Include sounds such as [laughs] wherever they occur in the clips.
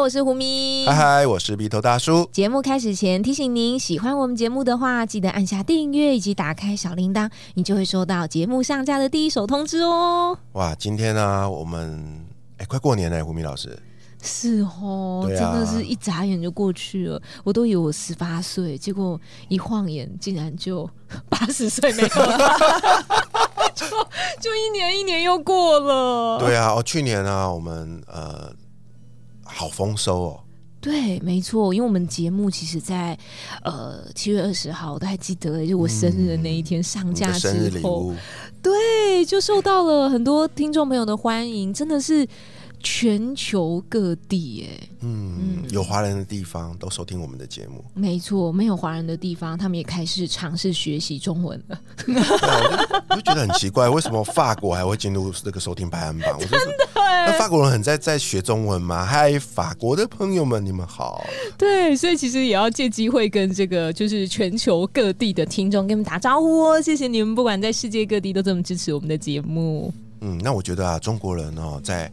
我是胡咪。嗨嗨，我是鼻头大叔。节目开始前提醒您，喜欢我们节目的话，记得按下订阅以及打开小铃铛，你就会收到节目上架的第一手通知哦。哇，今天呢，我们哎，快过年了，胡咪老师。是哦，真的是一眨眼就过去了。我都以为我十八岁，结果一晃眼竟然就八十岁没有了，[laughs] [laughs] 就就一年一年又过了。对啊，哦，去年啊，我们呃。好丰收哦！对，没错，因为我们节目其实，在呃七月二十号，我都还记得，就我生日的那一天上架之后，对，就受到了很多听众朋友的欢迎，真的是。全球各地，哎，嗯，有华人的地方都收听我们的节目，没错，没有华人的地方，他们也开始尝试学习中文了。我就觉得很奇怪，为什么法国还会进入这个收听排行榜？真的，那法国人很在在学中文吗？嗨，法国的朋友们，你们好。对，所以其实也要借机会跟这个就是全球各地的听众跟你们打招呼哦，谢谢你们，不管在世界各地都这么支持我们的节目。嗯，那我觉得啊，中国人哦，在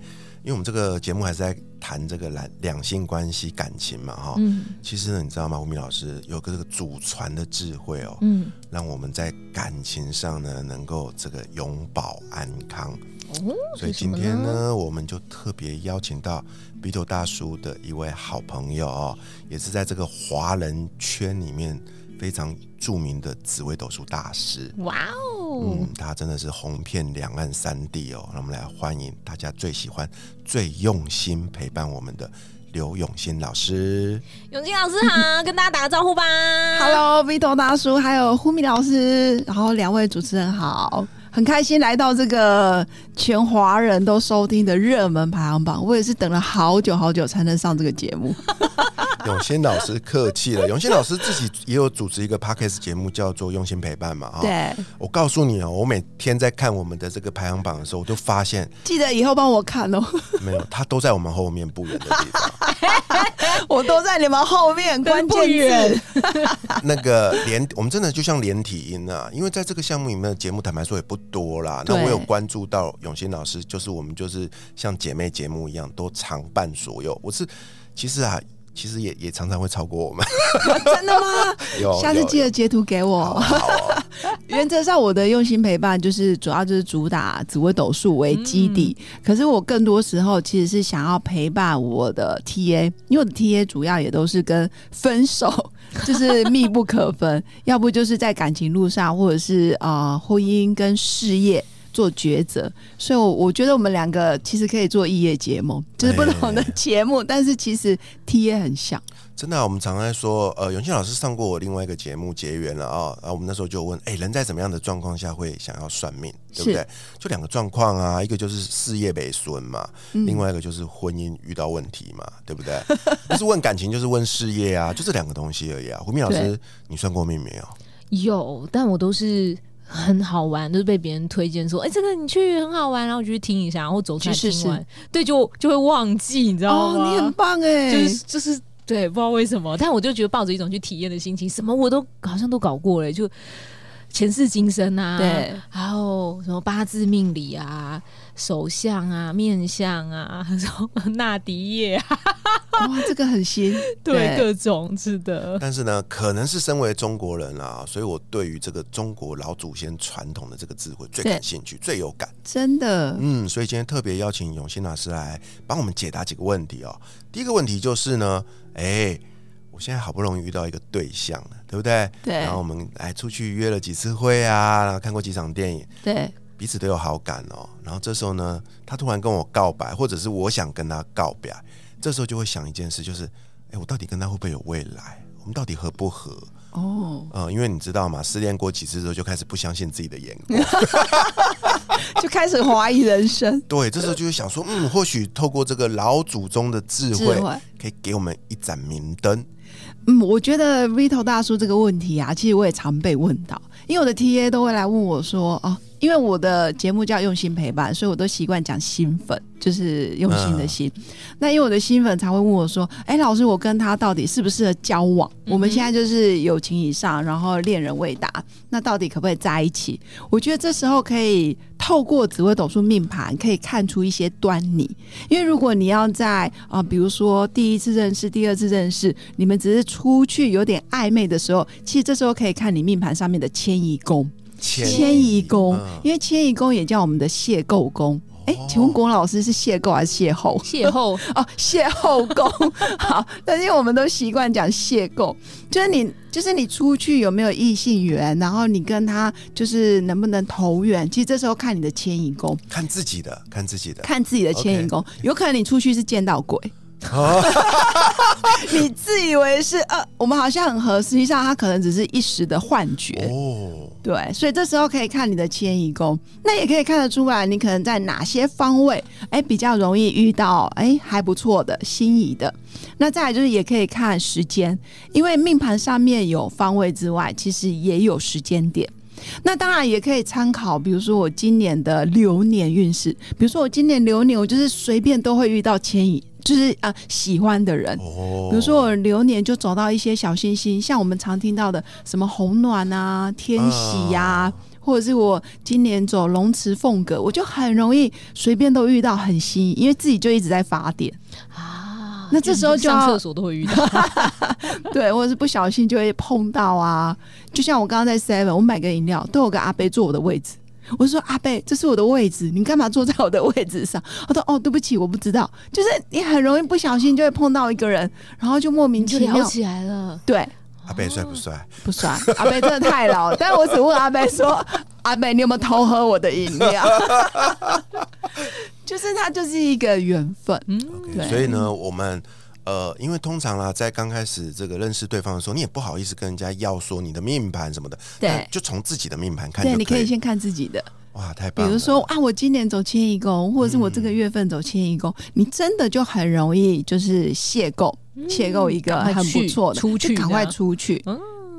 因为我们这个节目还是在谈这个两两性关系感情嘛，哈，嗯，其实呢，你知道吗？吴明老师有个这个祖传的智慧哦，嗯，让我们在感情上呢能够这个永保安康。哦，所以今天呢，我们就特别邀请到鼻头大叔的一位好朋友哦，也是在这个华人圈里面。非常著名的紫微斗数大师，哇哦，嗯，他真的是红遍两岸三地哦。让我们来欢迎大家最喜欢、最用心陪伴我们的刘永新老师。永新老师好，跟大家打个招呼吧。Hello，Vito 大叔，还有呼米老师，然后两位主持人好。很开心来到这个全华人都收听的热门排行榜，我也是等了好久好久才能上这个节目。[laughs] 永新老师客气了，永新老师自己也有主持一个 podcast 节目，叫做《用心陪伴》嘛。对，我告诉你哦，我每天在看我们的这个排行榜的时候，我就发现，记得以后帮我看哦。没有，他都在我们后面不远的地方。[laughs] 我都在你们后面，关键字。[laughs] 那个连我们真的就像连体音啊，因为在这个项目里面的节目，坦白说也不多啦。那我有关注到永新老师，就是我们就是像姐妹节目一样，都常伴左右。我是其实啊。其实也也常常会超过我们，[laughs] 真的吗？[laughs] 有，下次记得截图给我。[laughs] 原则上，我的用心陪伴就是主要就是主打紫微斗数为基底，可是我更多时候其实是想要陪伴我的 TA，因为我的 TA 主要也都是跟分手就是密不可分，要不就是在感情路上，或者是啊婚姻跟事业。做抉择，所以，我我觉得我们两个其实可以做异业节目，就是不同的节目，但是其实 T 也很像。真的，啊我们常在说，呃，永庆老师上过我另外一个节目结缘了啊，然后我们那时候就问，哎，人在怎么样的状况下会想要算命，对不对？就两个状况啊，一个就是事业被损嘛，另外一个就是婚姻遇到问题嘛，对不对？[laughs] 不是问感情，就是问事业啊，就这两个东西而已啊。胡明老师，你算过命没有？有，但我都是。很好玩，就是被别人推荐说，哎，这个你去很好玩，然后我就去听一下，然后走出来听完，对，就就会忘记，你知道吗？你很棒哎，就是就是对，不知道为什么，但我就觉得抱着一种去体验的心情，什么我都好像都搞过了，就前世今生啊，对，还有什么八字命理啊。手相啊，面相啊，什么纳迪叶，[laughs] 哇，这个很新，对，各种是的。但是呢，可能是身为中国人啊，所以我对于这个中国老祖先传统的这个智慧最感兴趣，最有感。真的，嗯，所以今天特别邀请永新老师来帮我们解答几个问题哦。第一个问题就是呢，哎，我现在好不容易遇到一个对象了，对不对？对。然后我们哎出去约了几次会啊，然后看过几场电影，对。彼此都有好感哦，然后这时候呢，他突然跟我告白，或者是我想跟他告白，这时候就会想一件事，就是，哎，我到底跟他会不会有未来？我们到底合不合？哦，嗯，因为你知道嘛，失恋过几次之后，就开始不相信自己的眼光，[laughs] 就开始怀疑人生。[laughs] 对，这时候就会想说，嗯，或许透过这个老祖宗的智慧，可以给我们一盏明灯。嗯，我觉得 Vito 大叔这个问题啊，其实我也常被问到，因为我的 TA 都会来问我说，哦。因为我的节目叫用心陪伴，所以我都习惯讲新粉，就是用心的心。那因为我的新粉才会问我说：“哎，老师，我跟他到底适不适合交往？我们现在就是友情以上，然后恋人未达，那到底可不可以在一起？”我觉得这时候可以透过紫微斗数命盘，可以看出一些端倪。因为如果你要在啊，比如说第一次认识、第二次认识，你们只是出去有点暧昧的时候，其实这时候可以看你命盘上面的迁移宫。迁移宫，因为迁移宫也叫我们的邂逅宫。哎，请问郭老师是邂逅还是邂逅？邂逅 [laughs] 哦，邂逅宫。[laughs] 好，但是我们都习惯讲邂逅，就是你，就是你出去有没有异性缘，然后你跟他就是能不能投缘。其实这时候看你的迁移宫，看自己的，看自己的，看自己的迁移宫，有可能你出去是见到鬼。[laughs] 你自以为是呃，我们好像很合，实际上他可能只是一时的幻觉哦。对，所以这时候可以看你的迁移宫，那也可以看得出来，你可能在哪些方位哎比较容易遇到哎还不错的心仪的。那再来就是也可以看时间，因为命盘上面有方位之外，其实也有时间点。那当然也可以参考，比如说我今年的流年运势，比如说我今年流年，我就是随便都会遇到迁移。就是啊，喜欢的人，比如说我流年就走到一些小星星，像我们常听到的什么红鸾啊、天喜呀，或者是我今年走龙池凤阁，我就很容易随便都遇到很新，因为自己就一直在发点啊。那这时候就上厕所都会遇到，[laughs] 对，或者是不小心就会碰到啊。就像我刚刚在 Seven，我买个饮料都有个阿贝坐我的位置。我说阿贝，这是我的位置，你干嘛坐在我的位置上？他说哦，对不起，我不知道。就是你很容易不小心就会碰到一个人，然后就莫名其妙起来了。对，阿贝帅不帅？不帅。阿贝真的太老。但我只问阿贝说，阿贝，你有没有偷喝我的饮料？[laughs] 就是他就是一个缘分。嗯，对。所以呢，我们。呃，因为通常啦，在刚开始这个认识对方的时候，你也不好意思跟人家要说你的命盘什么的，对，就从自己的命盘看。对，你可以先看自己的。哇，太棒了！比如说啊，我今年走迁移宫，或者是我这个月份走迁移宫，你真的就很容易就是邂逅，邂逅一个很不错的，出去赶快出去。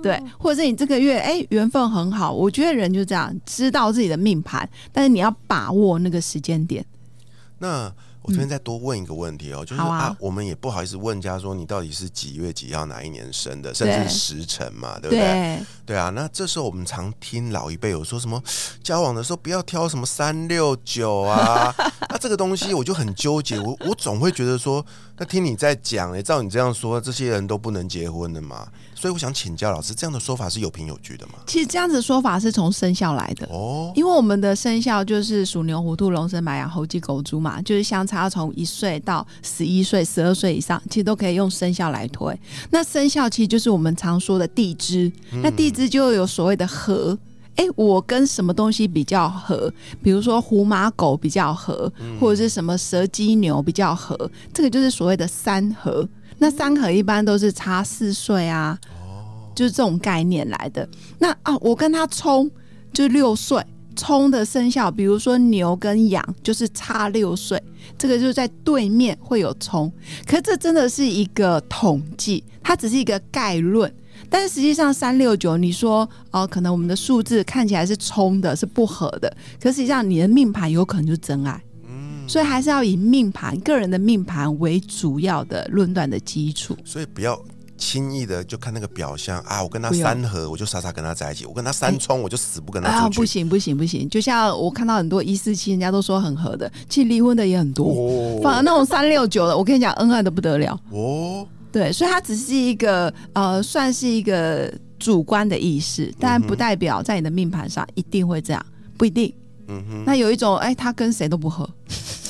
对，或者是你这个月哎缘分很好，我觉得人就这样，知道自己的命盘，但是你要把握那个时间点。那。我这边再多问一个问题哦，就是啊，我们也不好意思问家说你到底是几月几号哪一年生的，甚至时辰嘛，对不对？对。啊，那这时候我们常听老一辈有说什么交往的时候不要挑什么三六九啊，那这个东西我就很纠结，我我总会觉得说，那听你在讲，哎，照你这样说，这些人都不能结婚的嘛？所以我想请教老师，这样的说法是有凭有据的吗？其实这样子说法是从生肖来的哦，因为我们的生肖就是属牛、虎、兔、龙、蛇、马、羊、猴、鸡、狗、猪嘛，就是相差从一岁到十一岁、十二岁以上，其实都可以用生肖来推。那生肖其实就是我们常说的地支，那地支就有所谓的合。哎，我跟什么东西比较合？比如说虎、马、狗比较合，或者是什么蛇、鸡、牛比较合，这个就是所谓的三合。那三合一般都是差四岁啊，就是这种概念来的。那啊，我跟他冲就六岁，冲的生肖，比如说牛跟羊，就是差六岁，这个就是在对面会有冲。可这真的是一个统计，它只是一个概论。但是实际上三六九，你说哦，可能我们的数字看起来是冲的，是不合的，可实际上你的命盘有可能就是真爱。所以还是要以命盘、个人的命盘为主要的论断的基础。所以不要轻易的就看那个表象啊！我跟他三合，我就傻傻跟他在一起；我跟他三冲，我就死不跟他出去。不行不行不行！就像我看到很多一四七，人家都说很合的，其实离婚的也很多。反而那种三六九的，我跟你讲，恩爱的不得了。哦，对，所以它只是一个呃，算是一个主观的意识，但不代表在你的命盘上一定会这样，不一定。嗯哼，那有一种，哎，他跟谁都不合。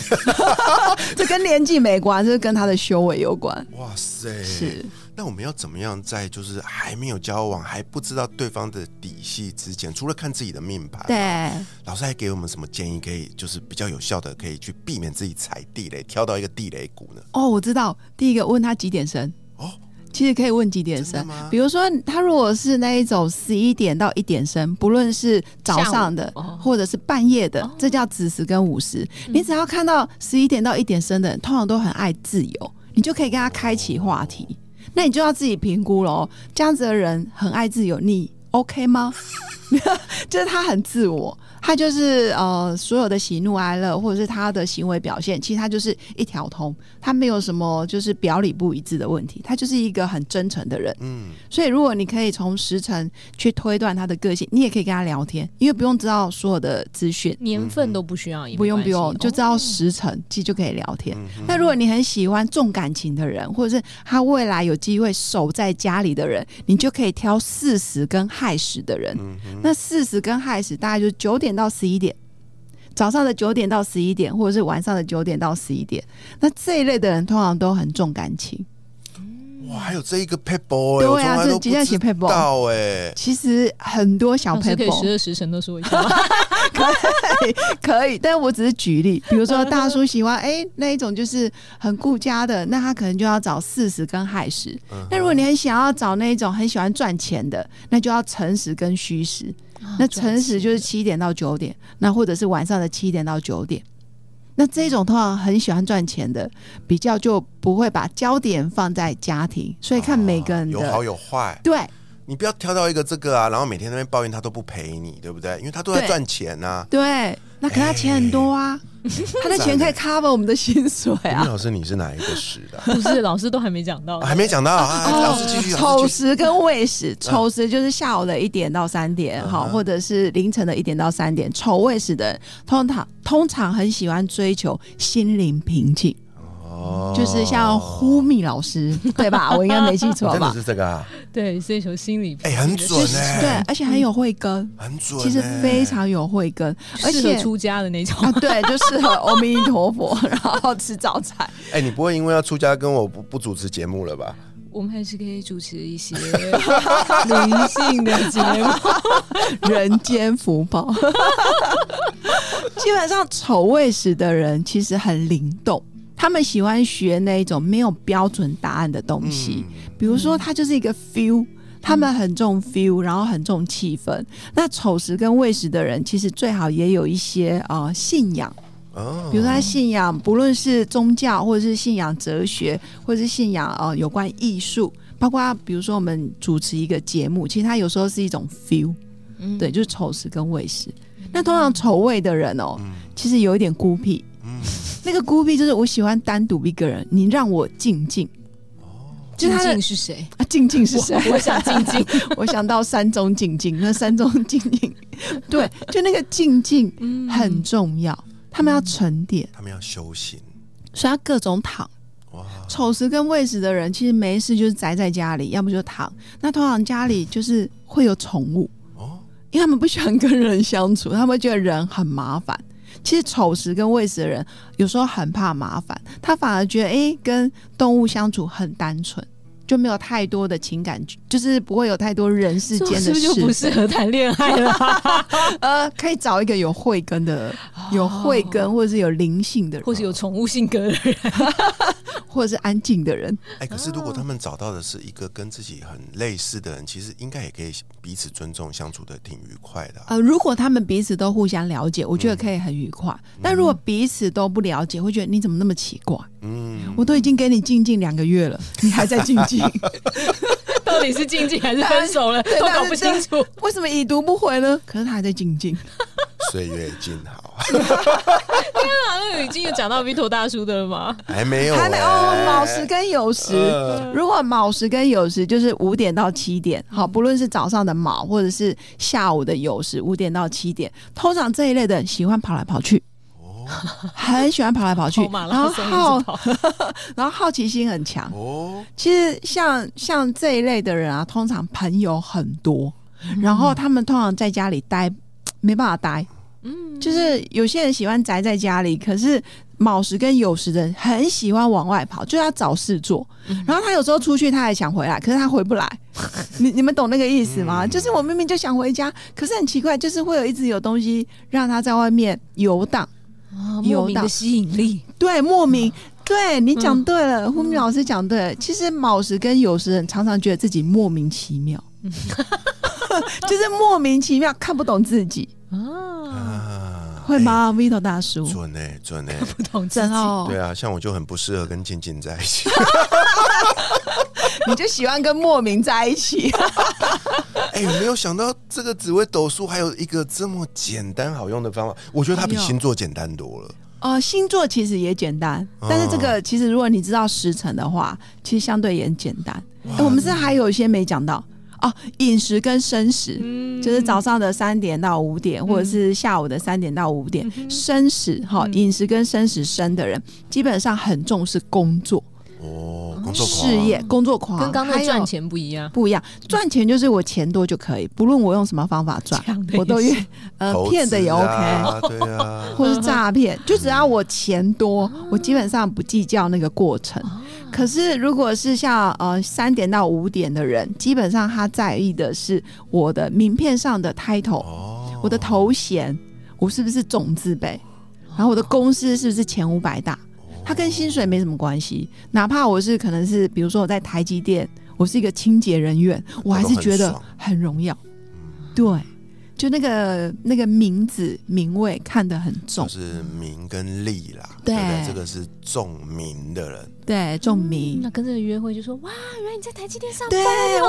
[laughs] 这跟年纪没关，这是跟他的修为有关。哇塞！是。那我们要怎么样在就是还没有交往、还不知道对方的底细之前，除了看自己的命盘，对，老师还给我们什么建议？可以就是比较有效的，可以去避免自己踩地雷，挑到一个地雷股呢？哦，我知道，第一个问他几点生。哦。其实可以问几点生，比如说他如果是那一种十一点到一点生，不论是早上的或者是半夜的，这叫子时跟午时。你只要看到十一点到一点生的人，通常都很爱自由，你就可以跟他开启话题。那你就要自己评估喽，这样子的人很爱自由，你 OK 吗？[laughs] 就是他很自我。他就是呃所有的喜怒哀乐，或者是他的行为表现，其实他就是一条通，他没有什么就是表里不一致的问题，他就是一个很真诚的人。嗯，所以如果你可以从时辰去推断他的个性，你也可以跟他聊天，因为不用知道所有的资讯，年份都不需要，不用不用，就知道时辰，其实就可以聊天。那如果你很喜欢重感情的人，或者是他未来有机会守在家里的人，你就可以挑巳时跟亥时的人。那巳时跟亥时大概就九点到十一点，早上的九点到十一点，或者是晚上的九点到十一点。那这一类的人通常都很重感情。哇，还有这一个 paper，对啊，这今天写 paper，到哎，其实很多小 paper，十二时辰都说一下，[laughs] 可以可以，但我只是举例，比如说大叔喜欢哎那一种就是很顾家的，那他可能就要找四十跟亥时。那如果你很想要找那一种很喜欢赚钱的，那就要辰时跟戌时。那辰时就是七点到九点，那或者是晚上的七点到九点。那这种通常很喜欢赚钱的，比较就不会把焦点放在家庭，所以看每个人有好有坏。对，你不要挑到一个这个啊，然后每天那边抱怨他都不陪你，对不对？因为他都在赚钱呐。对，那可他钱很多啊。他的钱可以 cover 我们的薪水啊！老师，你是哪一个时的？不是，老师都还没讲到，还没讲到啊！老师继续。丑时跟未时，丑时就是下午的一点到三点，好，或者是凌晨的一点到三点。丑未时的通常通常很喜欢追求心灵平静。就是像呼密老师，[laughs] 对吧？我应该没记错吧？真的是这个啊？对，追求心理，哎，很准哎，对，而且很有慧根，很准，其实非常有慧根，而且出家的那种，对，就适合 [laughs] 阿弥陀佛，然后吃早餐。哎，你不会因为要出家跟我不不主持节目了吧？我们还是可以主持一些 [laughs] 灵性的节目，人间福报。基本上丑位时的人其实很灵动。他们喜欢学那一种没有标准答案的东西，比如说它就是一个 feel，他们很重 feel，然后很重气氛。那丑时跟未时的人，其实最好也有一些啊信仰，比如说他信仰，不论是宗教，或者是信仰哲学，或者是信仰啊有关艺术，包括比如说我们主持一个节目，其实他有时候是一种 feel，对，就是丑时跟未时。那通常丑未的人哦，其实有一点孤僻。那个孤僻就是我喜欢单独一个人，你让我静静。哦，静静是谁啊？静静是谁？我想静静，[laughs] 我想到山中静静。那山中静静，[laughs] 对，就那个静静很重要。他们要沉淀，他们要修行，所以他各种躺。哇，丑时跟未时的人其实没事就是宅在家里，要不就躺。那通常家里就是会有宠物哦，因为他们不喜欢跟人相处，他们觉得人很麻烦。其实丑时跟未时的人有时候很怕麻烦，他反而觉得哎，跟动物相处很单纯，就没有太多的情感，就是不会有太多人世间的事，就不适合谈恋爱了。[laughs] 呃，可以找一个有慧根的、有慧根或者是有灵性的人，或是有宠物性格的人。[laughs] 或者是安静的人，哎，可是如果他们找到的是一个跟自己很类似的人，其实应该也可以彼此尊重，相处的挺愉快的。呃，如果他们彼此都互相了解，我觉得可以很愉快。但如果彼此都不了解，会觉得你怎么那么奇怪？嗯，我都已经给你静静两个月了，[laughs] 你还在静静，[laughs] 到底是静静还是分手了？都搞不清楚。为什么已读不回呢？可是他还在静静。岁月静好。[laughs] 天啊，那已经有讲到 Vito 大叔的了吗？还没有，还没哦。卯时跟酉时，如果卯时跟酉时就是五点到七点，好，不论是早上的卯或者是下午的酉时，五点到七点，通常这一类的喜欢跑来跑去，哦，[laughs] 很喜欢跑来跑去，然后好，[laughs] 然后好奇心很强。哦，其实像像这一类的人啊，通常朋友很多，然后他们通常在家里待没办法待。嗯，就是有些人喜欢宅在家里，可是卯时跟酉时的人很喜欢往外跑，就要找事做。然后他有时候出去，他还想回来，可是他回不来。[laughs] 你你们懂那个意思吗？就是我明明就想回家，可是很奇怪，就是会有一直有东西让他在外面游荡。啊，莫名的吸引力，[laughs] 对，莫名。对你讲对了，胡明老师讲对。其实卯时跟酉时人常常觉得自己莫名其妙，[laughs] 就是莫名其妙看不懂自己。啊，会吗？Vito 大叔？准呢，准呢，不懂真哦。对啊，像我就很不适合跟静静在一起，[laughs] 你就喜欢跟莫名在一起。[laughs] 哎，没有想到这个紫微斗数还有一个这么简单好用的方法，我觉得它比星座简单多了。哦，星座其实也简单，但是这个其实如果你知道时辰的话，其实相对也很简单。我们是还有一些没讲到？哦，饮食跟生食，就是早上的三点到五点，或者是下午的三点到五点，生食哈，饮食跟生食生的人，基本上很重视工作。哦，工作事业工作狂，跟刚才赚钱不一样，不一样。赚钱就是我钱多就可以，不论我用什么方法赚，我都愿呃骗的也 OK，对啊，[laughs] 或是诈骗，就只要我钱多，我基本上不计较那个过程。可是如果是像呃三点到五点的人，基本上他在意的是我的名片上的 title，我的头衔，我是不是总字辈，然后我的公司是不是前五百大。它跟薪水没什么关系，哪怕我是可能是，比如说我在台积电，我是一个清洁人员，我还是觉得很荣耀。对，就那个那个名字名位看得很重，就是名跟利啦。对，这个是重名的人，对重名。那跟这个约会就说哇，原来你在台积电上班，哇，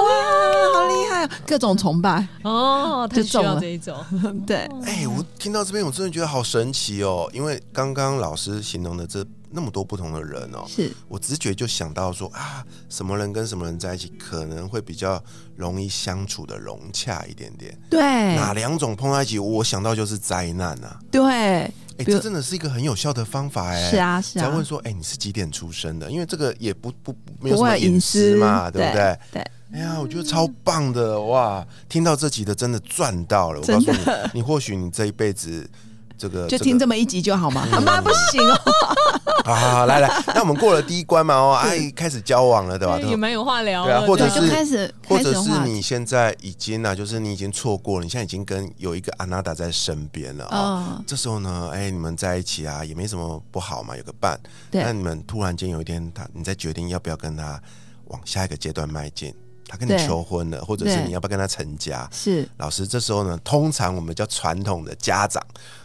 好厉害，各种崇拜 [laughs] 哦，就中了这一种。[laughs] 对，哎，我听到这边，我真的觉得好神奇哦，因为刚刚老师形容的这。那么多不同的人哦，是我直觉就想到说啊，什么人跟什么人在一起可能会比较容易相处的融洽一点点。对，哪两种碰在一起，我想到就是灾难啊。对，哎，这真的是一个很有效的方法哎。是啊，是啊。再问说，哎，你是几点出生的？因为这个也不不没有什么隐私嘛，对不对？对。哎呀，我觉得超棒的哇！听到这集的真的赚到了。我告诉你，你或许你这一辈子。这个就听这么一集就好吗？[laughs] 妈不行哦！[laughs] 好，来来，那我们过了第一关嘛？哦，[laughs] 哎，开始交往了，对吧？也蛮有话聊，对啊，或者是开始，或者是你现在已经呢，就是你已经错过了，你现在已经跟有一个安娜达在身边了啊。这时候呢，哎，你们在一起啊，也没什么不好嘛，有个伴。那你们突然间有一天，他你在决定要不要跟他往下一个阶段迈进。他跟你求婚了，或者是你要不要跟他成家？是老师，这时候呢，通常我们叫传统的家长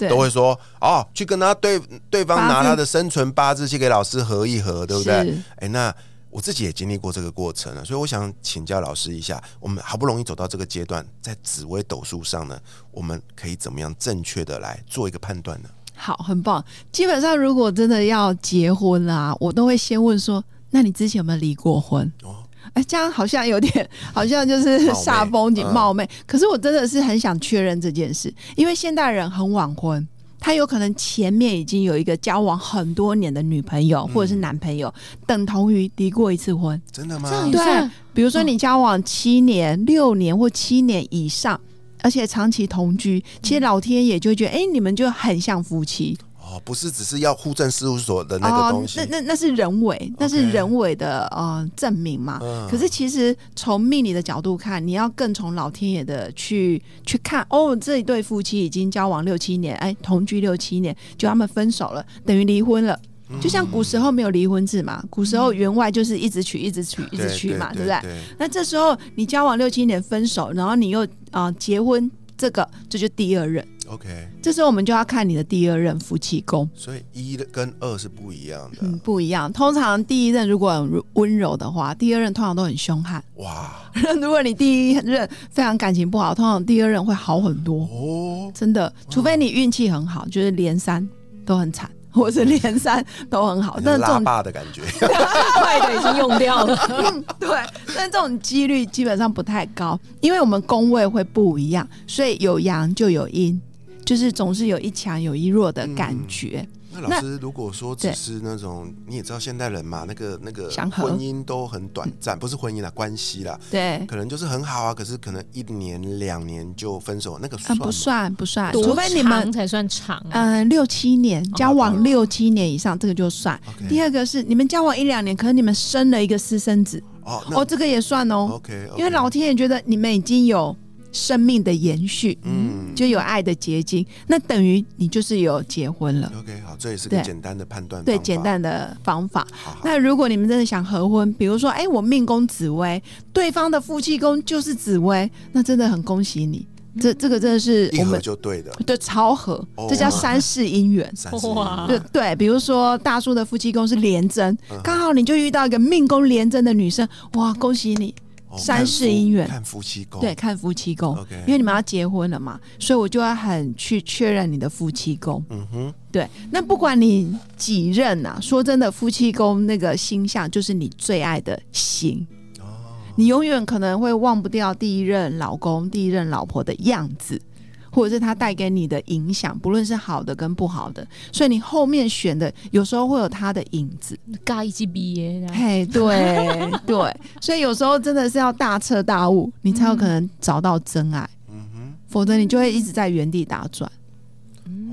都会说：“哦，去跟他对对方拿他的生存八字去给老师合一合，对不对？”哎，那我自己也经历过这个过程了，所以我想请教老师一下，我们好不容易走到这个阶段，在紫微斗数上呢，我们可以怎么样正确的来做一个判断呢？好，很棒。基本上，如果真的要结婚啊，我都会先问说：“那你之前有没有离过婚？”哦。哎，这样好像有点，好像就是 [laughs] 煞风景冒昧。可是我真的是很想确认这件事，因为现代人很晚婚，他有可能前面已经有一个交往很多年的女朋友或者是男朋友，等同于离过一次婚。真的吗？对，比如说你交往七年、六年或七年以上，而且长期同居，其实老天爷就觉得，哎，你们就很像夫妻。哦，不是，只是要户政事务所的那个东西，那那那是人为，那是人为的呃证明嘛。可是其实从命理的角度看，你要更从老天爷的去去看。哦，这一对夫妻已经交往六七年，哎，同居六七年，就他们分手了，等于离婚了。就像古时候没有离婚制嘛，古时候员外就是一直娶，一直娶，一直娶嘛，对不对？那这时候你交往六七年分手，然后你又啊结婚，这个这就第二任。OK，这时候我们就要看你的第二任夫妻宫，所以一跟二是不一样的，嗯，不一样。通常第一任如果很温柔的话，第二任通常都很凶悍。哇，[laughs] 如果你第一任非常感情不好，通常第二任会好很多。哦，真的，除非你运气很好，就是连三都很惨。[laughs] 或是连三都很好，但是拉霸的感觉，[laughs] 坏的已经用掉了。对，但这种几率基本上不太高，因为我们宫位会不一样，所以有阳就有阴，就是总是有一强有一弱的感觉。那老师，如果说只是那种，你也知道现代人嘛，那个那个婚姻都很短暂，不是婚姻啦，关系啦，对，可能就是很好啊，可是可能一年两年就分手，那个算不算不算，除非你们才算长，嗯，六七年交往六七年以上，这个就算。第二个是你们交往一两年，可是你们生了一个私生子，哦，哦，这个也算哦，OK，因为老天爷觉得你们已经有。生命的延续，嗯，就有爱的结晶，那等于你就是有结婚了。OK，好，这也是个简单的判断，对，简单的方法。那如果你们真的想合婚，比如说，哎，我命宫紫薇，对方的夫妻宫就是紫薇，那真的很恭喜你。这这个真的是我们就对的，对，超合，这叫三世姻缘。哇，对对，比如说大叔的夫妻宫是廉贞，刚好你就遇到一个命宫廉贞的女生，哇，恭喜你。三世姻缘，看夫妻宫，对，看夫妻宫。OK，因为你们要结婚了嘛，所以我就要很去确认你的夫妻宫。嗯哼，对。那不管你几任呐，说真的，夫妻宫那个星象就是你最爱的星。哦，你永远可能会忘不掉第一任老公、第一任老婆的样子。或者是他带给你的影响，不论是好的跟不好的，所以你后面选的有时候会有他的影子。嘎一级毕业，嘿，对 [laughs] 对，所以有时候真的是要大彻大悟，你才有可能找到真爱。嗯哼，否则你就会一直在原地打转。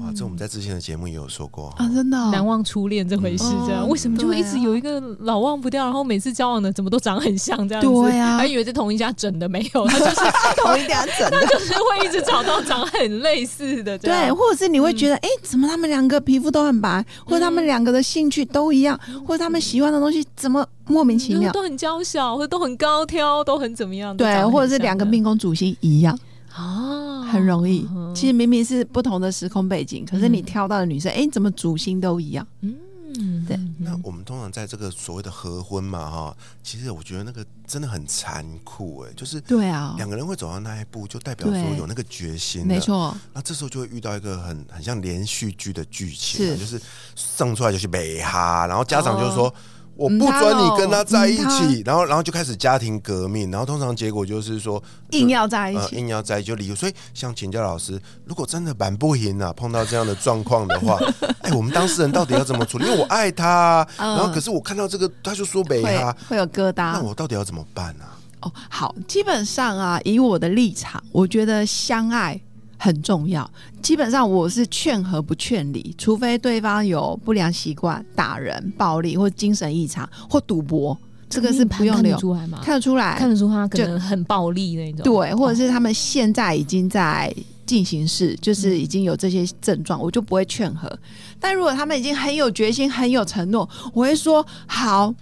哇，这我们在之前的节目也有说过啊，真的难忘初恋这回事，这样为什么就一直有一个老忘不掉，然后每次交往的怎么都长很像这样子？对呀，还以为是 [laughs] 同一家整的，没有，他就是同一家整的，就是会一直找到长很类似的。对，或者是你会觉得，哎，怎么他们两个皮肤都很白，或者他们两个的兴趣都一样，或者他们喜欢的东西怎么莫名其妙。都很娇小，或者都很高挑，都很怎么样？对，或者是两个命宫主星一样。哦，很容易。其实明明是不同的时空背景，可是你挑到的女生，哎，怎么主心都一样？嗯，对。那我们通常在这个所谓的合婚嘛，哈，其实我觉得那个真的很残酷，哎，就是对啊，两个人会走到那一步，就代表说有那个决心，没错。那这时候就会遇到一个很很像连续剧的剧情，就是生出来就是美哈，然后家长就说。我不准你跟他在一起，然后，然后就开始家庭革命，然后通常结果就是说硬要在一起，硬要在一起就离婚。所以，像请教老师，如果真的蛮不赢啊，碰到这样的状况的话，[laughs] 哎，我们当事人到底要怎么处理？因为我爱他，然后可是我看到这个，他就说没他会有疙瘩，那我到底要怎么办呢？哦，好，基本上啊，以我的立场，我觉得相爱。很重要，基本上我是劝和不劝离，除非对方有不良习惯、打人、暴力或精神异常或赌博，这个是不用留。看得出来吗？看得出来，看得出他可能很暴力那种。对，或者是他们现在已经在进行式，就是已经有这些症状，我就不会劝和。但如果他们已经很有决心、很有承诺，我会说好，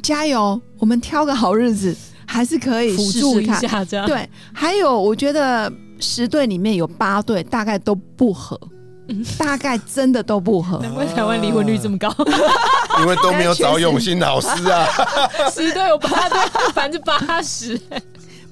加油，我们挑个好日子，还是可以试试看。对，还有我觉得。十对里面有八对大概都不合，大概真的都不合，难怪台湾离婚率这么高，[laughs] 因为都没有找永新老师啊。[laughs] 十对有八对，百分之八十。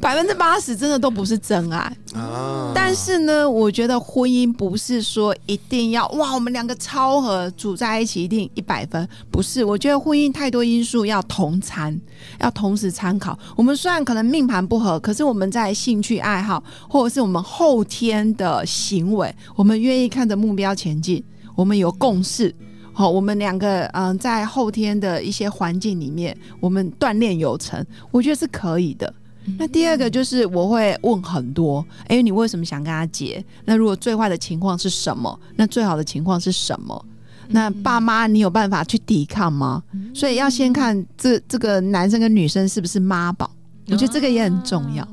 百分之八十真的都不是真爱啊！但是呢，我觉得婚姻不是说一定要哇，我们两个超合组在一起一定一百分，不是。我觉得婚姻太多因素要同参，要同时参考。我们虽然可能命盘不合，可是我们在兴趣爱好或者是我们后天的行为，我们愿意看着目标前进，我们有共识。好，我们两个嗯，在后天的一些环境里面，我们锻炼有成，我觉得是可以的。那第二个就是我会问很多，哎，你为什么想跟他结？那如果最坏的情况是什么？那最好的情况是什么？那爸妈你有办法去抵抗吗？所以要先看这这个男生跟女生是不是妈宝，我觉得这个也很重要。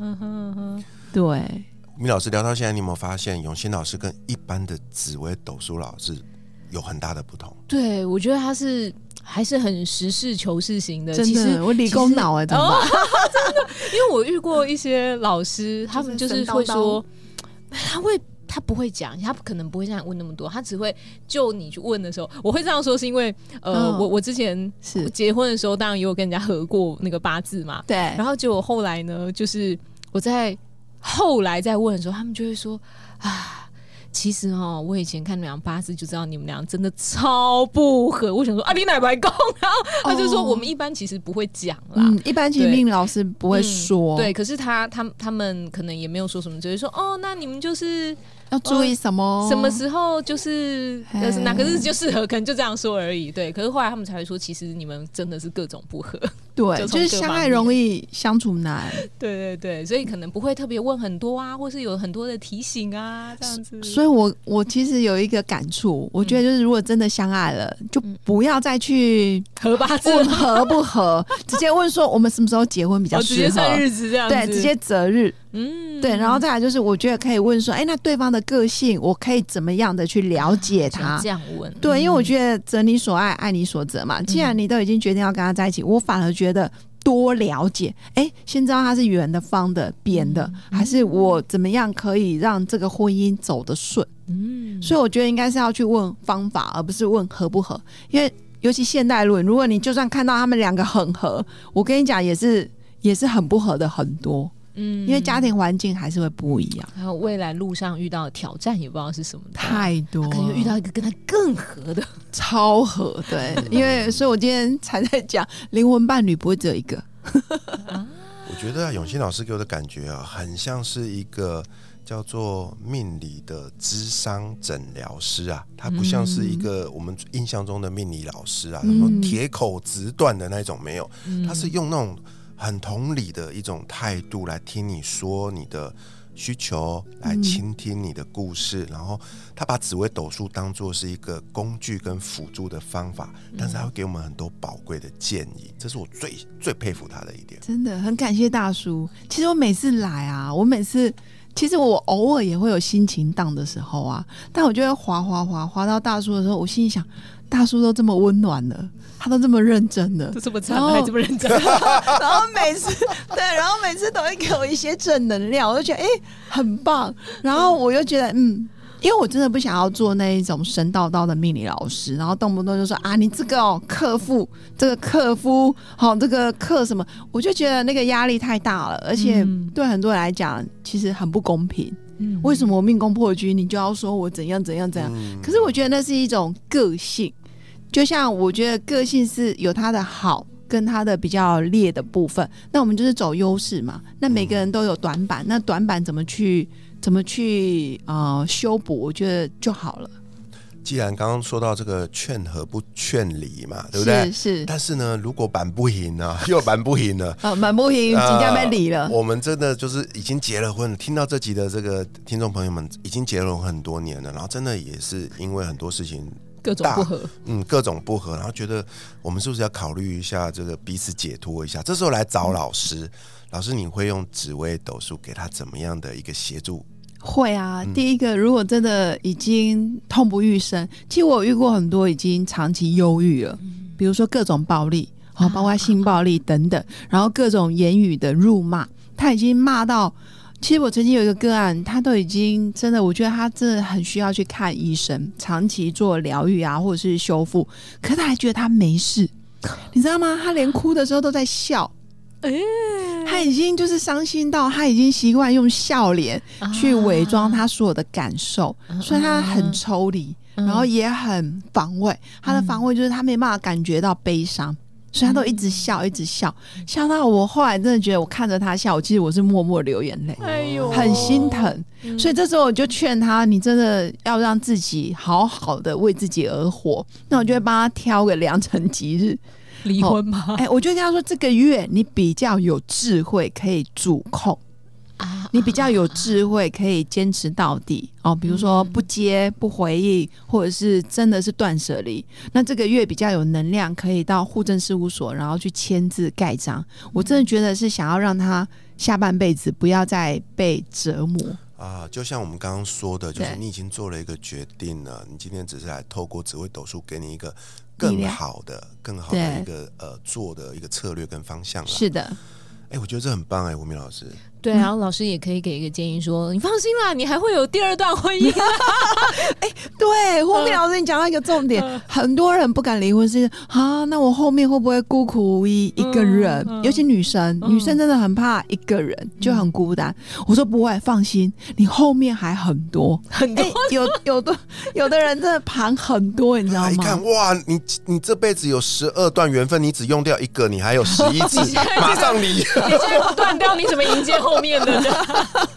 对，米老师聊到现在，你有没有发现永新老师跟一般的紫薇斗数老师有很大的不同？对，我觉得他是。还是很实事求是型的，真的，我理工脑哎，[laughs] 真的，因为我遇过一些老师，他们就是会说，他会他不会讲，他可能不会这样问那么多，他只会就你去问的时候，我会这样说，是因为呃，我我之前是。结婚的时候，当然也有跟人家合过那个八字嘛，对，然后结果后来呢，就是我在后来再问的时候，他们就会说啊。其实哦，我以前看你们俩八字就知道你们俩真的超不合。我想说啊，你奶白公，然后他就说我们一般其实不会讲啦，一般其实命老师不会说。对，可是他他他们可能也没有说什么，只是说哦，那你们就是。要注意什么？什么时候就是哪个日子就适合？可能就这样说而已。对，可是后来他们才会说，其实你们真的是各种不合。对，就是相爱容易相处难。[laughs] 对对对，所以可能不会特别问很多啊，或是有很多的提醒啊，这样子。所以我我其实有一个感触，[laughs] 我觉得就是如果真的相爱了，就不要再去 [laughs] 合八字合不合，直接问说我们什么时候结婚比较适合？日子这样对，直接择日。嗯，对，然后再来就是，我觉得可以问说，哎，那对方的个性，我可以怎么样的去了解他？这样问，对，因为我觉得择你所爱，爱你所择嘛。既然你都已经决定要跟他在一起，我反而觉得多了解，哎，先知道他是圆的、方的、扁的，还是我怎么样可以让这个婚姻走得顺？嗯，所以我觉得应该是要去问方法，而不是问合不合。因为尤其现代论，如果你就算看到他们两个很合，我跟你讲也是。也是很不合的很多。嗯，因为家庭环境还是会不一样，还有未来路上遇到的挑战也不知道是什么，太多，可能遇到一个跟他更合的，超合。对，因为所以我今天才在讲灵魂伴侣不会只有一个。我觉得永新老师给我的感觉啊，很像是一个叫做命理的智商诊疗师啊，他不像是一个我们印象中的命理老师啊，什么铁口直断的那种没有，他是用那种。很同理的一种态度来听你说你的需求，来倾听你的故事，然后他把紫微斗数当做是一个工具跟辅助的方法，但是他会给我们很多宝贵的建议，这是我最最佩服他的一点。真的很感谢大叔。其实我每次来啊，我每次其实我偶尔也会有心情荡的时候啊，但我就会滑滑滑滑到大叔的时候，我心里想，大叔都这么温暖了。他都这么认真了，都这么惨，还这么认真。然后 [laughs] 每次对，然后每次都会给我一些正能量，我就觉得哎，很棒。然后我又觉得嗯，因为我真的不想要做那一种神叨叨的命理老师，然后动不动就说啊，你这个哦，克夫这个克夫，好，这个克什么，我就觉得那个压力太大了，而且对很多人来讲，其实很不公平。嗯，为什么我命宫破军，你就要说我怎样怎样怎样？可是我觉得那是一种个性。就像我觉得个性是有它的好跟他的比较劣的部分，那我们就是走优势嘛。那每个人都有短板，那短板怎么去怎么去啊修补？我觉得就好了。既然刚刚说到这个劝和不劝离嘛，对不对？是。但是呢，如果板不赢呢，[laughs] 又板不赢了，啊，板不赢，即将被离了。我们真的就是已经结了婚，听到这集的这个听众朋友们已经结了婚很多年了，然后真的也是因为很多事情。各种不合，嗯，各种不合，然后觉得我们是不是要考虑一下这个彼此解脱一下？这时候来找老师，老师你会用紫微斗数给他怎么样的一个协助？会啊，第一个，如果真的已经痛不欲生，其实我遇过很多已经长期忧郁了，比如说各种暴力，好，包括性暴力等等，然后各种言语的辱骂，他已经骂到。其实我曾经有一个个案，他都已经真的，我觉得他真的很需要去看医生，长期做疗愈啊，或者是修复。可他还觉得他没事，[laughs] 你知道吗？他连哭的时候都在笑，哎，他已经就是伤心到他已经习惯用笑脸去伪装他所有的感受，所以他很抽离，然后也很防卫。他的防卫就是他没办法感觉到悲伤。所以他都一直笑，一直笑，笑到我后来真的觉得，我看着他笑，我其实我是默默流眼泪，哎呦，很心疼。所以这时候我就劝他，你真的要让自己好好的为自己而活。那我就会帮他挑个良辰吉日，离婚吗？哎，我就跟他说，这个月你比较有智慧，可以主控。你比较有智慧，可以坚持到底哦。比如说不接不回应，或者是真的是断舍离。那这个月比较有能量，可以到户政事务所，然后去签字盖章。我真的觉得是想要让他下半辈子不要再被折磨啊。就像我们刚刚说的，就是你已经做了一个决定了，你今天只是来透过紫微斗数给你一个更好的、更好的一个呃做的一个策略跟方向了。是的，哎，我觉得这很棒哎，吴明老师。对，然后老师也可以给一个建议，说你放心啦，你还会有第二段婚姻。[laughs] 哎，对，后面老师你讲到一个重点，很多人不敢离婚是啊，那我后面会不会孤苦无依一个人？尤其女生，女生真的很怕一个人，就很孤单。我说不会，放心，你后面还很多很多，有有的有的人真的盘很多，你知道吗？一看哇，你你这辈子有十二段缘分，你只用掉一个，你还有十一次，[laughs] 马上离。你现在不断掉，你怎么迎接？后面的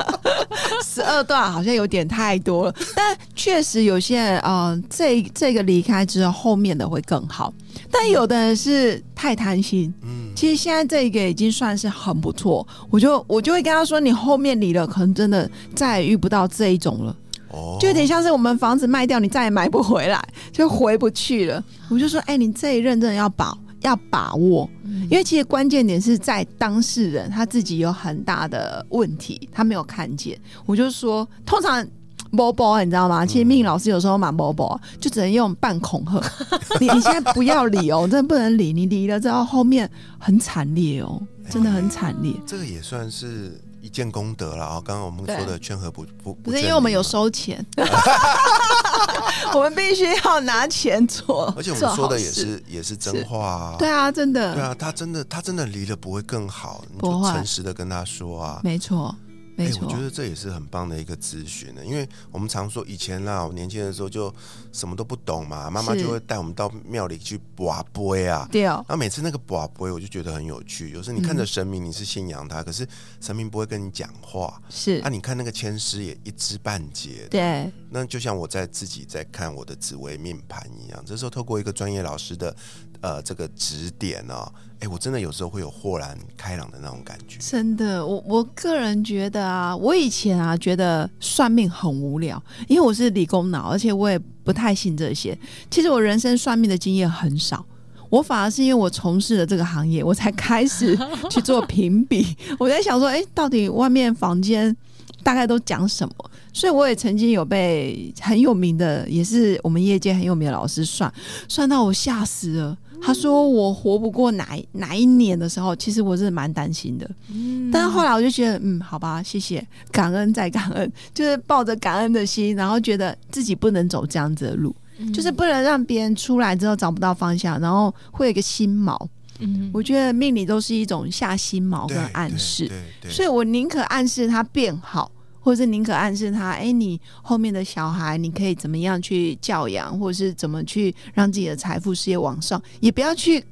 [laughs] 十二段好像有点太多了，但确实有些嗯，这这个离开之后，后面的会更好。但有的人是太贪心，嗯，其实现在这个已经算是很不错。我就我就会跟他说，你后面离了，可能真的再也遇不到这一种了。哦，就有点像是我们房子卖掉，你再也买不回来，就回不去了。我就说，哎，你这一任真的要保。要把握，因为其实关键点是在当事人他自己有很大的问题，他没有看见。我就说，通常波波你知道吗？其实命老师有时候蛮波波，就只能用半恐吓。[laughs] 你你现在不要理哦，真的不能理。你理了之后，后面很惨烈哦，真的很惨烈。这个也算是一件功德了啊！刚刚我们说的劝和不不不是因为我们有收钱，[laughs] [laughs] 我们必须要拿钱做，[laughs] 而且我们说的也是也是真话，对啊，真的，对啊，他真的他真的离了不会更好，你就诚实的跟他说啊，没错。哎，我觉得这也是很棒的一个咨询呢，因为我们常说以前啦，我年轻的时候就什么都不懂嘛，妈妈就会带我们到庙里去卜杯啊，对哦。然后每次那个卜杯，我就觉得很有趣。有时候你看着神明，你是信仰他，可是神明不会跟你讲话，是。啊，你看那个签师也一知半解，对。那就像我在自己在看我的紫微命盘一样，这时候透过一个专业老师的。呃，这个指点呢，哎，我真的有时候会有豁然开朗的那种感觉。真的，我我个人觉得啊，我以前啊觉得算命很无聊，因为我是理工脑，而且我也不太信这些。其实我人生算命的经验很少，我反而是因为我从事了这个行业，我才开始 [laughs] 去做评比。我在想说，哎，到底外面房间大概都讲什么？所以我也曾经有被很有名的，也是我们业界很有名的老师算，算到我吓死了。他说我活不过哪哪一年的时候，其实我是蛮担心的。嗯，但是后来我就觉得，嗯，好吧，谢谢，感恩再感恩，就是抱着感恩的心，然后觉得自己不能走这样子的路，就是不能让别人出来之后找不到方向，然后会有一个心锚。嗯，我觉得命里都是一种下心锚跟暗示，所以我宁可暗示他变好。或者是宁可暗示他，哎，你后面的小孩，你可以怎么样去教养，或者是怎么去让自己的财富事业往上，也不要去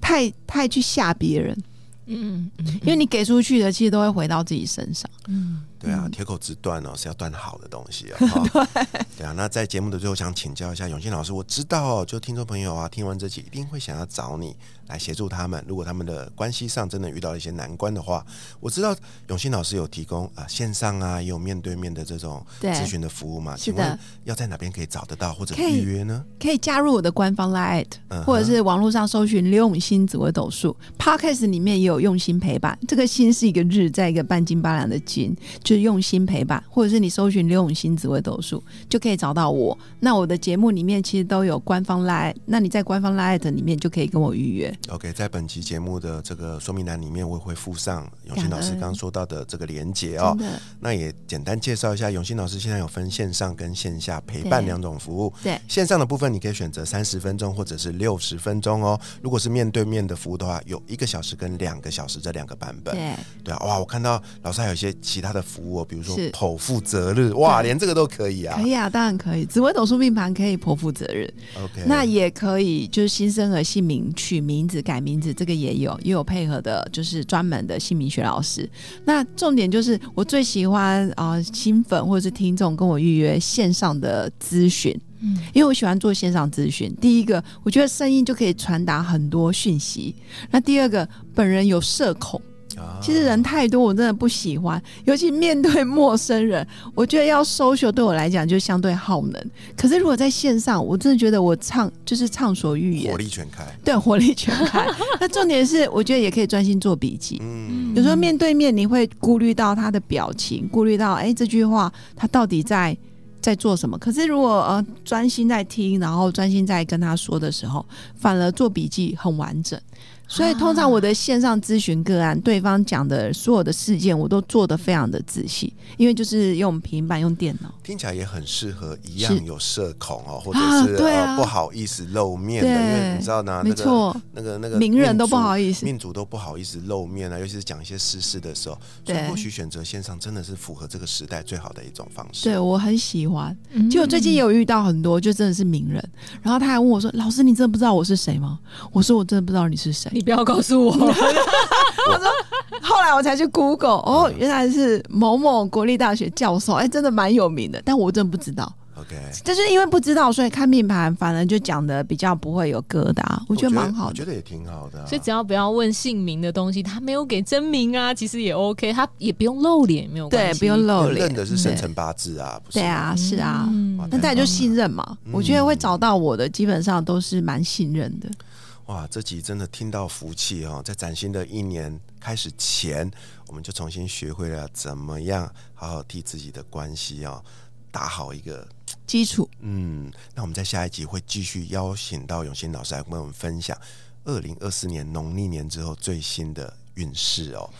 太太去吓别人，嗯嗯，因为你给出去的，其实都会回到自己身上，嗯。对啊，铁口直断哦，是要断好的东西 [laughs] 啊。对，对啊。那在节目的最后，想请教一下永信老师，我知道哦，就听众朋友啊，听完这集一定会想要找你来协助他们。如果他们的关系上真的遇到一些难关的话，我知道永信老师有提供啊线上啊，也有面对面的这种咨询的服务嘛。请问要在哪边可以找得到或者预约呢？可以加入我的官方 Line，或者是网络上搜寻刘永新紫微斗数 Podcast 里面也有用心陪伴。这个心是一个日，在一个半斤八两的斤。就是用心陪伴，或者是你搜寻刘永新紫微斗数，就可以找到我。那我的节目里面其实都有官方 Line，那你在官方 Line 里面就可以跟我预约。OK，在本期节目的这个说明栏里面，我会附上永新老师刚刚说到的这个连接哦。那也简单介绍一下，永新老师现在有分线上跟线下陪伴两种服务。对，线上的部分你可以选择三十分钟或者是六十分钟哦。如果是面对面的服务的话，有一个小时跟两个小时这两个版本。对，对啊，哇，我看到老师还有一些其他的服务哦，比如说。剖腹择日哇，连这个都可以啊！可以啊，当然可以。紫微斗数命盘可以剖腹择日，OK。那也可以，就是新生儿姓名取名字改名字，这个也有，也有配合的，就是专门的姓名学老师。那重点就是我最喜欢啊，新粉或者是听众跟我预约线上的咨询，嗯，因为我喜欢做线上咨询。第一个，我觉得声音就可以传达很多讯息；那第二个，本人有社恐。其实人太多，我真的不喜欢，尤其面对陌生人，我觉得要 social 对我来讲就相对耗能。可是如果在线上，我真的觉得我畅就是畅所欲言，火力全开。对，火力全开。[laughs] 那重点是，我觉得也可以专心做笔记。嗯，有时候面对面你会顾虑到他的表情，顾虑到哎这句话他到底在在做什么。可是如果呃专心在听，然后专心在跟他说的时候，反而做笔记很完整。所以通常我的线上咨询个案，对方讲的所有的事件，我都做的非常的仔细，因为就是用平板用电脑，听起来也很适合一样有社恐哦，或者是不好意思露面的，因为你知道呢，没错，那个那个名人都不好意思，命主都不好意思露面啊，尤其是讲一些私事的时候，所以或许选择线上真的是符合这个时代最好的一种方式。对我很喜欢，就我最近也有遇到很多，就真的是名人，然后他还问我说：“老师，你真的不知道我是谁吗？”我说：“我真的不知道你是谁。”你不要告诉我，[laughs] 我说 [laughs] 后来我才去 Google，哦，原来是某某国立大学教授，哎，真的蛮有名的，但我真不知道。OK，就是因为不知道，所以看命盘反而就讲的比较不会有疙瘩，我觉得蛮好的，我觉得也挺好的。所以只要不要问姓名的东西，他没有给真名啊，其实也 OK，他也不用露脸，没有对，不用露脸，认的是生辰八字啊，对啊，是啊，那大家就信任嘛，我觉得会找到我的，基本上都是蛮信任的。哇，这集真的听到福气哦！在崭新的一年开始前，我们就重新学会了怎么样好好替自己的关系哦打好一个基础。嗯，那我们在下一集会继续邀请到永新老师来跟我们分享二零二四年农历年之后最新的。运势哦。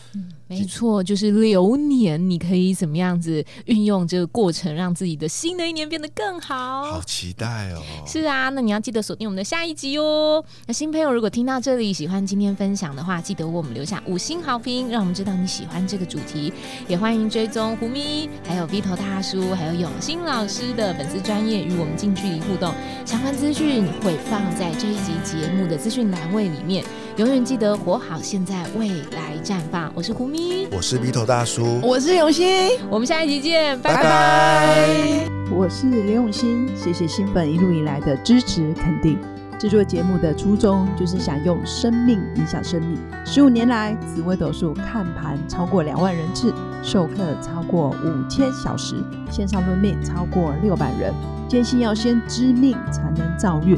没错，就是流年，你可以怎么样子运用这个过程，让自己的新的一年变得更好？好期待哦！是啊，那你要记得锁定我们的下一集哦。那新朋友如果听到这里，喜欢今天分享的话，记得为我们留下五星好评，让我们知道你喜欢这个主题。也欢迎追踪胡咪，还有 V 头大叔，还有永新老师的粉丝专业，与我们近距离互动。相关资讯会放在这一集节目的资讯栏位里面。永远记得活好现在，未来绽放。我是胡咪，我是鼻头大叔，我是永新，我们下一集见，拜拜。我是刘永新，谢谢新粉一路以来的支持肯定。制作节目的初衷就是想用生命影响生命。十五年来，紫微斗数看盘超过两万人次，授课超过五千小时，线上论命超过六百人。坚信要先知命才能造运。